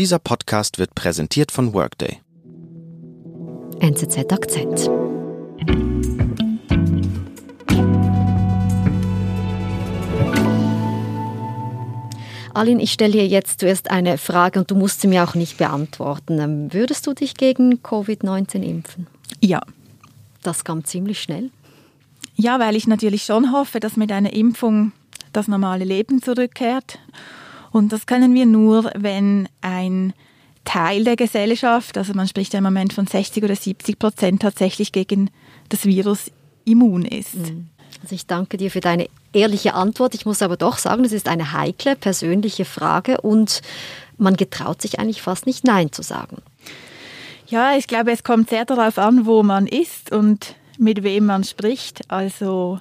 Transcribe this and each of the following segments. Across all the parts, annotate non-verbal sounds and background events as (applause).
Dieser Podcast wird präsentiert von Workday. NZZ Akzent. Alin, ich stelle dir jetzt zuerst eine Frage und du musst sie mir auch nicht beantworten. Ähm, würdest du dich gegen Covid-19 impfen? Ja. Das kam ziemlich schnell. Ja, weil ich natürlich schon hoffe, dass mit einer Impfung das normale Leben zurückkehrt. Und das können wir nur, wenn ein Teil der Gesellschaft, also man spricht ja im Moment von 60 oder 70 Prozent, tatsächlich gegen das Virus immun ist. Mhm. Also ich danke dir für deine ehrliche Antwort. Ich muss aber doch sagen, es ist eine heikle persönliche Frage und man getraut sich eigentlich fast nicht Nein zu sagen. Ja, ich glaube, es kommt sehr darauf an, wo man ist und mit wem man spricht. Also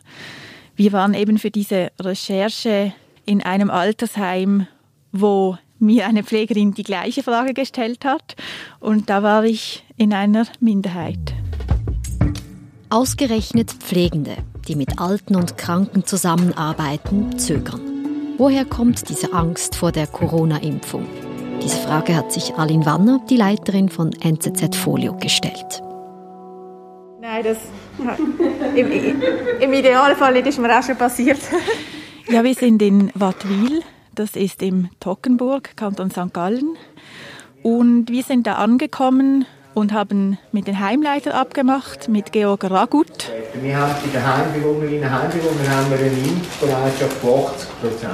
wir waren eben für diese Recherche in einem Altersheim, wo mir eine Pflegerin die gleiche Frage gestellt hat und da war ich in einer Minderheit. Ausgerechnet Pflegende, die mit Alten und Kranken zusammenarbeiten, zögern. Woher kommt diese Angst vor der Corona-Impfung? Diese Frage hat sich Aline Wanner, die Leiterin von NZZ Folio, gestellt. Nein, das im, im Idealfall ist mir auch schon passiert. ja, wir sind in Wattwil, das ist im Tockenburg, Kanton St. Gallen. Und wir sind da angekommen und haben mit den Heimleiter abgemacht, mit Georg Ragut. Wir haben bei den Heimbewohnerinnen und Heimbewohnern haben wir eine Impfbereitschaft von 80 Prozent.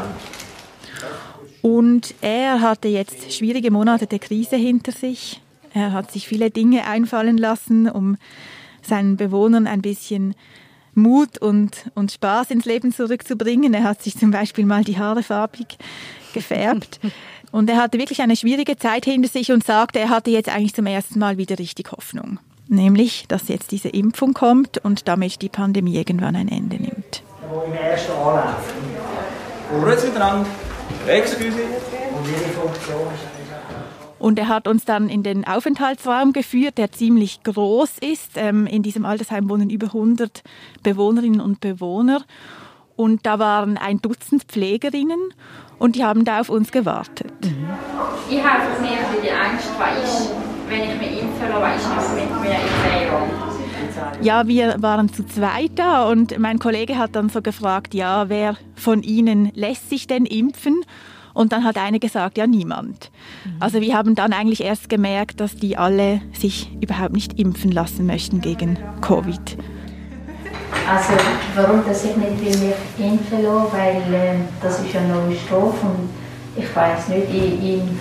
Und er hatte jetzt schwierige Monate der Krise hinter sich. Er hat sich viele Dinge einfallen lassen, um seinen Bewohnern ein bisschen Mut und, und Spaß ins Leben zurückzubringen. Er hat sich zum Beispiel mal die Haare farbig gefärbt. (laughs) Und er hatte wirklich eine schwierige Zeit hinter sich und sagte, er hatte jetzt eigentlich zum ersten Mal wieder richtig Hoffnung. Nämlich, dass jetzt diese Impfung kommt und damit die Pandemie irgendwann ein Ende nimmt. Im ersten Anlauf. Grüezi miteinander. Excuse. Und ihre Funktion ist und er hat uns dann in den Aufenthaltsraum geführt, der ziemlich groß ist. Ähm, in diesem Altersheim wohnen über 100 Bewohnerinnen und Bewohner. Und da waren ein Dutzend Pflegerinnen und die haben da auf uns gewartet. Mhm. Ich habe mir die Angst, weil ich, wenn ich mich lasse, weil ich noch mit mir in. Ja, wir waren zu zweit da und mein Kollege hat dann so gefragt, ja, wer von Ihnen lässt sich denn impfen? Und dann hat eine gesagt, ja, niemand. Mhm. Also wir haben dann eigentlich erst gemerkt, dass die alle sich überhaupt nicht impfen lassen möchten gegen Covid. Also warum dass ich nicht will mich impfen lasse, weil äh, das ist ja noch ein Stoff und ich weiß nicht in,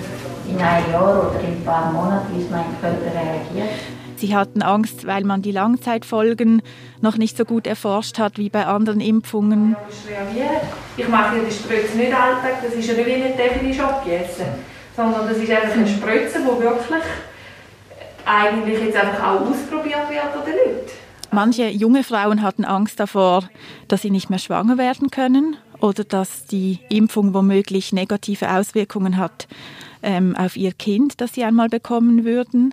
in einem Jahr oder in ein paar Monaten, wie es mein Körper reagiert. Sie hatten Angst, weil man die Langzeitfolgen noch nicht so gut erforscht hat wie bei anderen Impfungen. Ich mache die Spritze nicht alltag, das ist ja nicht wie eine Definition jetzt, sondern das ist einfach eine Spritze, die wirklich eigentlich jetzt einfach auch ausprobiert wird an den Leuten. Manche junge Frauen hatten Angst davor, dass sie nicht mehr schwanger werden können oder dass die Impfung womöglich negative Auswirkungen hat ähm, auf ihr Kind, das sie einmal bekommen würden.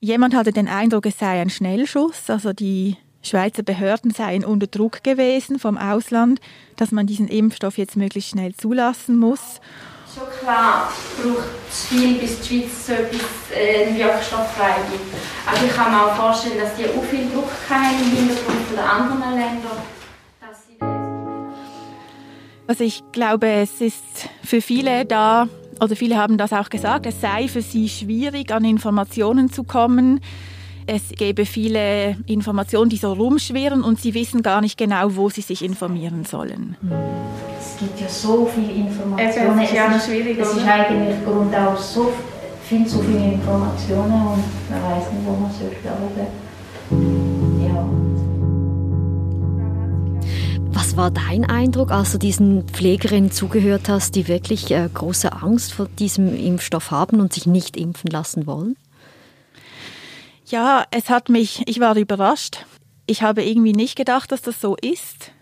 Jemand hatte den Eindruck, es sei ein Schnellschuss, also die Schweizer Behörden seien unter Druck gewesen vom Ausland, dass man diesen Impfstoff jetzt möglichst schnell zulassen muss. Schon klar braucht es viel, bis die Schweiz so etwas, äh, einen Wirkstoff freigibt. Aber ich kann mir auch vorstellen, dass die auch viel Druck haben im Hintergrund von den anderen Ländern. Also ich glaube, es ist für viele da oder viele haben das auch gesagt, es sei für sie schwierig, an Informationen zu kommen. Es gäbe viele Informationen, die so rumschwirren und sie wissen gar nicht genau, wo sie sich informieren sollen. Es gibt ja so viele Informationen. Es ist ja schwierig. Es ist eigentlich Grund auch so viel zu viele Informationen und man weiß nicht, wo man soll glauben. Was war dein Eindruck, als du diesen Pflegerinnen zugehört hast, die wirklich äh, große Angst vor diesem Impfstoff haben und sich nicht impfen lassen wollen? Ja, es hat mich, ich war überrascht. Ich habe irgendwie nicht gedacht, dass das so ist.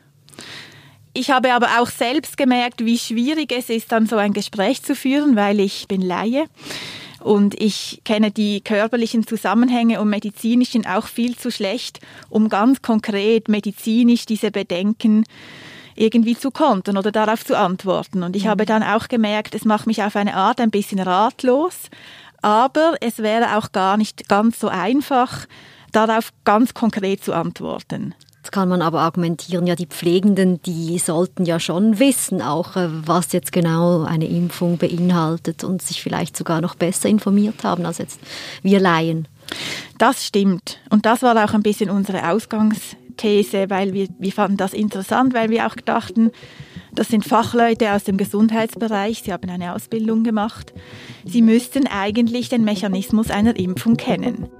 Ich habe aber auch selbst gemerkt, wie schwierig es ist, dann so ein Gespräch zu führen, weil ich bin Laie. Und ich kenne die körperlichen Zusammenhänge und medizinischen auch viel zu schlecht, um ganz konkret medizinisch diese Bedenken irgendwie zu kontern oder darauf zu antworten. Und ich mhm. habe dann auch gemerkt, es macht mich auf eine Art ein bisschen ratlos, aber es wäre auch gar nicht ganz so einfach, darauf ganz konkret zu antworten. Jetzt kann man aber argumentieren, ja, die Pflegenden, die sollten ja schon wissen, auch äh, was jetzt genau eine Impfung beinhaltet und sich vielleicht sogar noch besser informiert haben als jetzt wir Laien. Das stimmt. Und das war auch ein bisschen unsere Ausgangsthese, weil wir, wir fanden das interessant, weil wir auch dachten, das sind Fachleute aus dem Gesundheitsbereich, sie haben eine Ausbildung gemacht. Sie müssten eigentlich den Mechanismus einer Impfung kennen.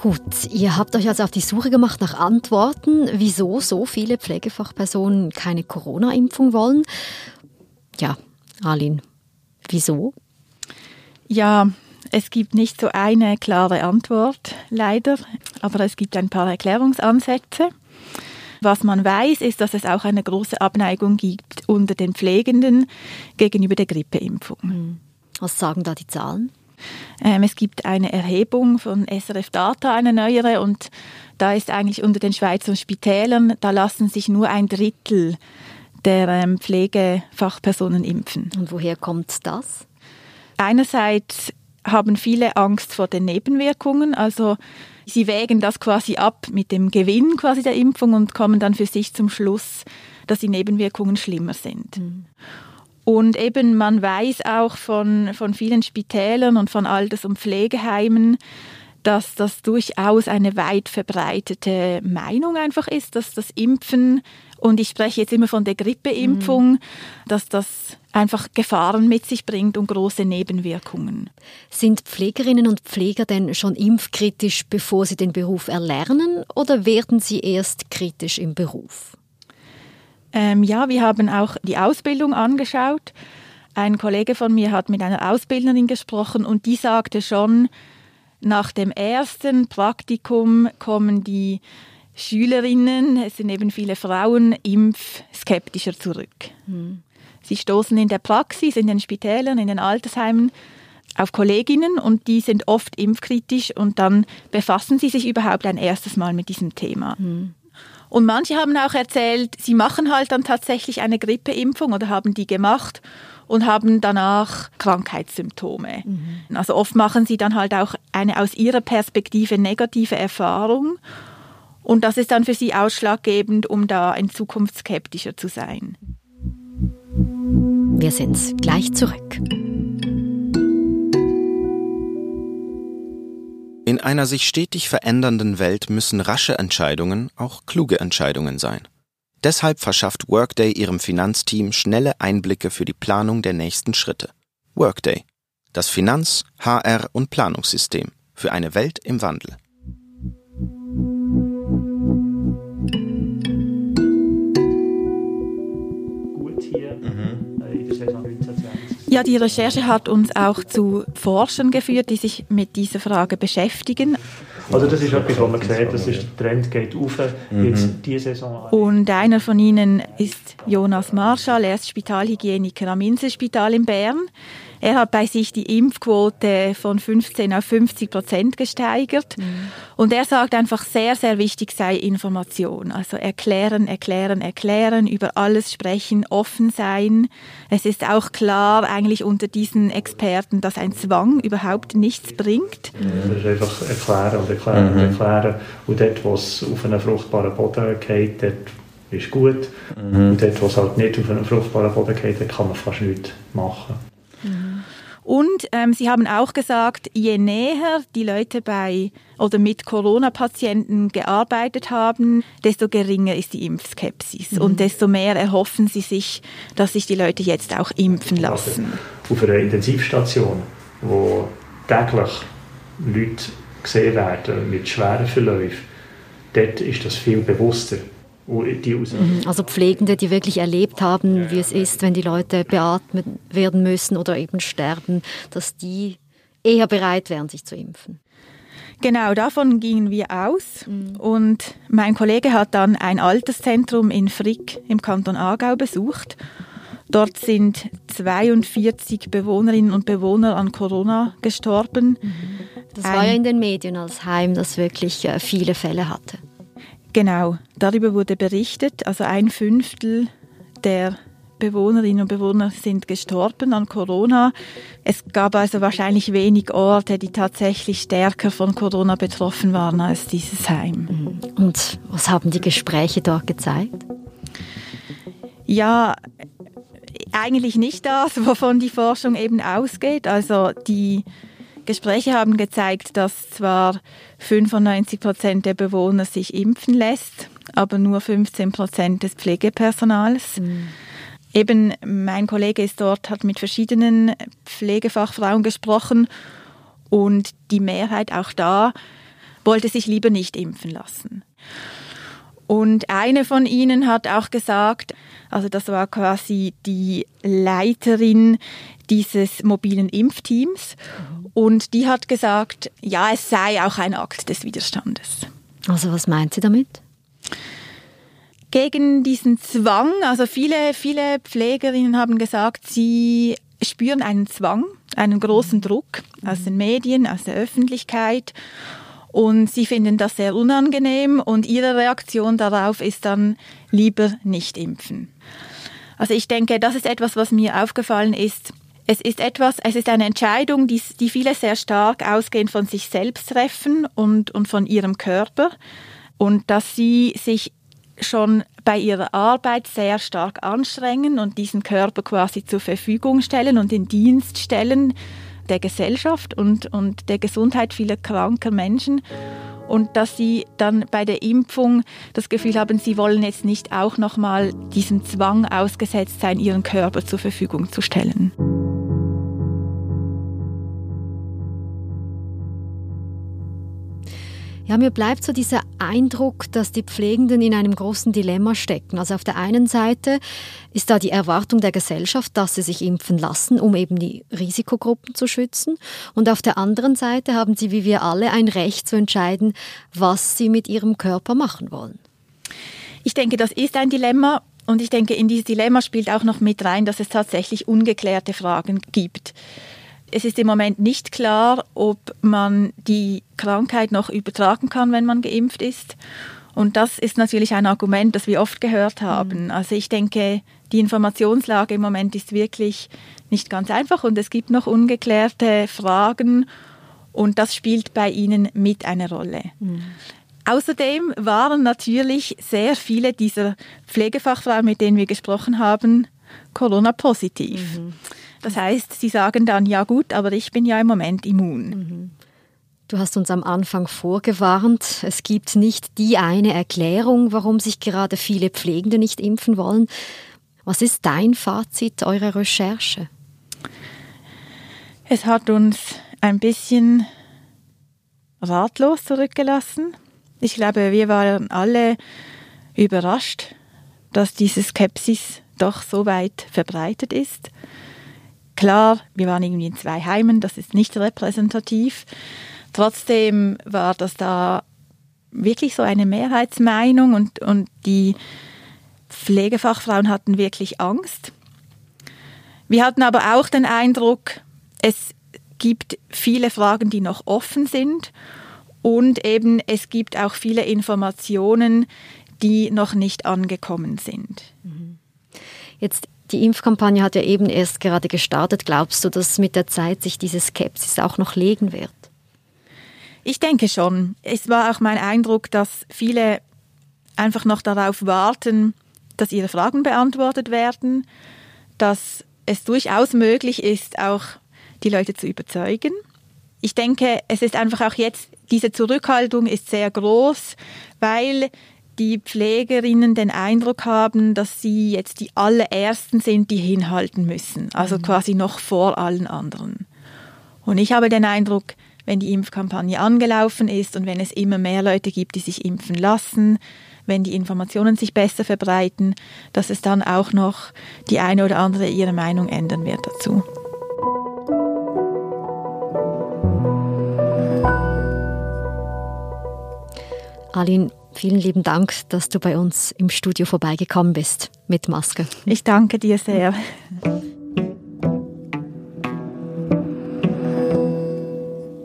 Gut, ihr habt euch also auf die Suche gemacht nach Antworten, wieso so viele Pflegefachpersonen keine Corona-Impfung wollen. Ja, Alin, wieso? Ja, es gibt nicht so eine klare Antwort, leider, aber es gibt ein paar Erklärungsansätze. Was man weiß, ist, dass es auch eine große Abneigung gibt unter den Pflegenden gegenüber der Grippeimpfung. Hm. Was sagen da die Zahlen? Ähm, es gibt eine Erhebung von SRF Data, eine neuere, und da ist eigentlich unter den Schweizer Spitälern, da lassen sich nur ein Drittel der ähm, Pflegefachpersonen impfen. Und woher kommt das? Einerseits haben viele Angst vor den Nebenwirkungen, also sie wägen das quasi ab mit dem Gewinn quasi der Impfung und kommen dann für sich zum Schluss, dass die Nebenwirkungen schlimmer sind. Mhm. Und eben man weiß auch von, von vielen Spitälern und von Alters- und Pflegeheimen, dass das durchaus eine weit verbreitete Meinung einfach ist, dass das Impfen, und ich spreche jetzt immer von der Grippeimpfung, mhm. dass das einfach Gefahren mit sich bringt und große Nebenwirkungen. Sind Pflegerinnen und Pfleger denn schon impfkritisch, bevor sie den Beruf erlernen, oder werden sie erst kritisch im Beruf? Ähm, ja, wir haben auch die Ausbildung angeschaut. Ein Kollege von mir hat mit einer Ausbilderin gesprochen und die sagte schon, nach dem ersten Praktikum kommen die Schülerinnen, es sind eben viele Frauen, impfskeptischer zurück. Mhm. Sie stoßen in der Praxis, in den Spitälern, in den Altersheimen auf Kolleginnen und die sind oft impfkritisch und dann befassen sie sich überhaupt ein erstes Mal mit diesem Thema. Mhm. Und manche haben auch erzählt, sie machen halt dann tatsächlich eine Grippeimpfung oder haben die gemacht und haben danach Krankheitssymptome. Mhm. Also oft machen sie dann halt auch eine aus ihrer Perspektive negative Erfahrung und das ist dann für sie ausschlaggebend, um da in Zukunft skeptischer zu sein. Wir sind gleich zurück. In einer sich stetig verändernden Welt müssen rasche Entscheidungen auch kluge Entscheidungen sein. Deshalb verschafft Workday ihrem Finanzteam schnelle Einblicke für die Planung der nächsten Schritte. Workday, das Finanz-, HR- und Planungssystem für eine Welt im Wandel. Ja, die Recherche hat uns auch zu Forschern geführt, die sich mit dieser Frage beschäftigen. Also das ist etwas, was man sieht, das ist, der Trend geht auf, jetzt mhm. diese Saison. Und einer von ihnen ist Jonas Marschall, er ist Spitalhygieniker am Inselspital in Bern. Er hat bei sich die Impfquote von 15 auf 50 Prozent gesteigert. Mhm. Und er sagt einfach, sehr, sehr wichtig sei Information. Also erklären, erklären, erklären, über alles sprechen, offen sein. Es ist auch klar eigentlich unter diesen Experten, dass ein Zwang überhaupt nichts bringt. Mhm. Das ist einfach erklären und erklären mhm. und erklären. Und dort, wo es auf einen fruchtbaren Boden geht, dort ist gut. Mhm. Und dort, wo es halt nicht auf einen fruchtbaren Boden geht, kann man fast nichts machen. Und ähm, Sie haben auch gesagt, je näher die Leute bei oder mit Corona-Patienten gearbeitet haben, desto geringer ist die Impfskepsis mhm. und desto mehr erhoffen sie sich, dass sich die Leute jetzt auch impfen lassen. Auf einer Intensivstation, wo täglich Leute gesehen werden mit schweren Verläufen, dort ist das viel bewusster Mhm. Also Pflegende, die wirklich erlebt haben, wie es ist, wenn die Leute beatmet werden müssen oder eben sterben, dass die eher bereit wären, sich zu impfen. Genau, davon gingen wir aus. Mhm. Und mein Kollege hat dann ein Alterszentrum in Frick im Kanton Aargau besucht. Dort sind 42 Bewohnerinnen und Bewohner an Corona gestorben. Mhm. Das war ja in den Medien als Heim, das wirklich äh, viele Fälle hatte. Genau, darüber wurde berichtet. Also ein Fünftel der Bewohnerinnen und Bewohner sind gestorben an Corona. Es gab also wahrscheinlich wenig Orte, die tatsächlich stärker von Corona betroffen waren als dieses Heim. Und was haben die Gespräche dort gezeigt? Ja, eigentlich nicht das, wovon die Forschung eben ausgeht. Also die Gespräche haben gezeigt, dass zwar 95 Prozent der Bewohner sich impfen lässt, aber nur 15 Prozent des Pflegepersonals. Mhm. Eben mein Kollege ist dort, hat mit verschiedenen Pflegefachfrauen gesprochen und die Mehrheit auch da wollte sich lieber nicht impfen lassen. Und eine von ihnen hat auch gesagt, also das war quasi die Leiterin dieses mobilen Impfteams und die hat gesagt, ja, es sei auch ein Akt des Widerstandes. Also was meint sie damit? Gegen diesen Zwang, also viele, viele Pflegerinnen haben gesagt, sie spüren einen Zwang, einen großen Druck aus den Medien, aus der Öffentlichkeit und sie finden das sehr unangenehm und ihre Reaktion darauf ist dann lieber nicht impfen. Also ich denke, das ist etwas, was mir aufgefallen ist. Es ist etwas, es ist eine Entscheidung, die, die viele sehr stark ausgehend von sich selbst treffen und, und von ihrem Körper und dass sie sich schon bei ihrer Arbeit sehr stark anstrengen und diesen Körper quasi zur Verfügung stellen und in Dienst stellen der Gesellschaft und, und der Gesundheit vieler kranker Menschen und dass sie dann bei der Impfung das Gefühl haben, sie wollen jetzt nicht auch nochmal diesem Zwang ausgesetzt sein, ihren Körper zur Verfügung zu stellen. Ja, mir bleibt so dieser Eindruck, dass die Pflegenden in einem großen Dilemma stecken. Also auf der einen Seite ist da die Erwartung der Gesellschaft, dass sie sich impfen lassen, um eben die Risikogruppen zu schützen. Und auf der anderen Seite haben sie, wie wir alle, ein Recht zu entscheiden, was sie mit ihrem Körper machen wollen. Ich denke, das ist ein Dilemma. Und ich denke, in dieses Dilemma spielt auch noch mit rein, dass es tatsächlich ungeklärte Fragen gibt. Es ist im Moment nicht klar, ob man die Krankheit noch übertragen kann, wenn man geimpft ist. Und das ist natürlich ein Argument, das wir oft gehört haben. Mhm. Also ich denke, die Informationslage im Moment ist wirklich nicht ganz einfach und es gibt noch ungeklärte Fragen und das spielt bei Ihnen mit eine Rolle. Mhm. Außerdem waren natürlich sehr viele dieser Pflegefachfrauen, mit denen wir gesprochen haben, Corona-positiv. Mhm. Das heißt, sie sagen dann, ja gut, aber ich bin ja im Moment immun. Mhm. Du hast uns am Anfang vorgewarnt, es gibt nicht die eine Erklärung, warum sich gerade viele Pflegende nicht impfen wollen. Was ist dein Fazit eurer Recherche? Es hat uns ein bisschen ratlos zurückgelassen. Ich glaube, wir waren alle überrascht, dass diese Skepsis doch so weit verbreitet ist. Klar, wir waren irgendwie in zwei Heimen, das ist nicht repräsentativ. Trotzdem war das da wirklich so eine Mehrheitsmeinung und, und die Pflegefachfrauen hatten wirklich Angst. Wir hatten aber auch den Eindruck, es gibt viele Fragen, die noch offen sind und eben es gibt auch viele Informationen, die noch nicht angekommen sind. Mhm. Jetzt die Impfkampagne hat ja eben erst gerade gestartet. Glaubst du, dass mit der Zeit sich diese Skepsis auch noch legen wird? Ich denke schon. Es war auch mein Eindruck, dass viele einfach noch darauf warten, dass ihre Fragen beantwortet werden, dass es durchaus möglich ist, auch die Leute zu überzeugen. Ich denke, es ist einfach auch jetzt, diese Zurückhaltung ist sehr groß, weil die Pflegerinnen den Eindruck haben, dass sie jetzt die allerersten sind, die hinhalten müssen, also mhm. quasi noch vor allen anderen. Und ich habe den Eindruck, wenn die Impfkampagne angelaufen ist und wenn es immer mehr Leute gibt, die sich impfen lassen, wenn die Informationen sich besser verbreiten, dass es dann auch noch die eine oder andere ihre Meinung ändern wird dazu. Aline, Vielen lieben Dank, dass du bei uns im Studio vorbeigekommen bist mit Maske. Ich danke dir sehr.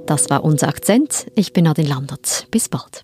Das war unser Akzent. Ich bin Nadine Landert. Bis bald.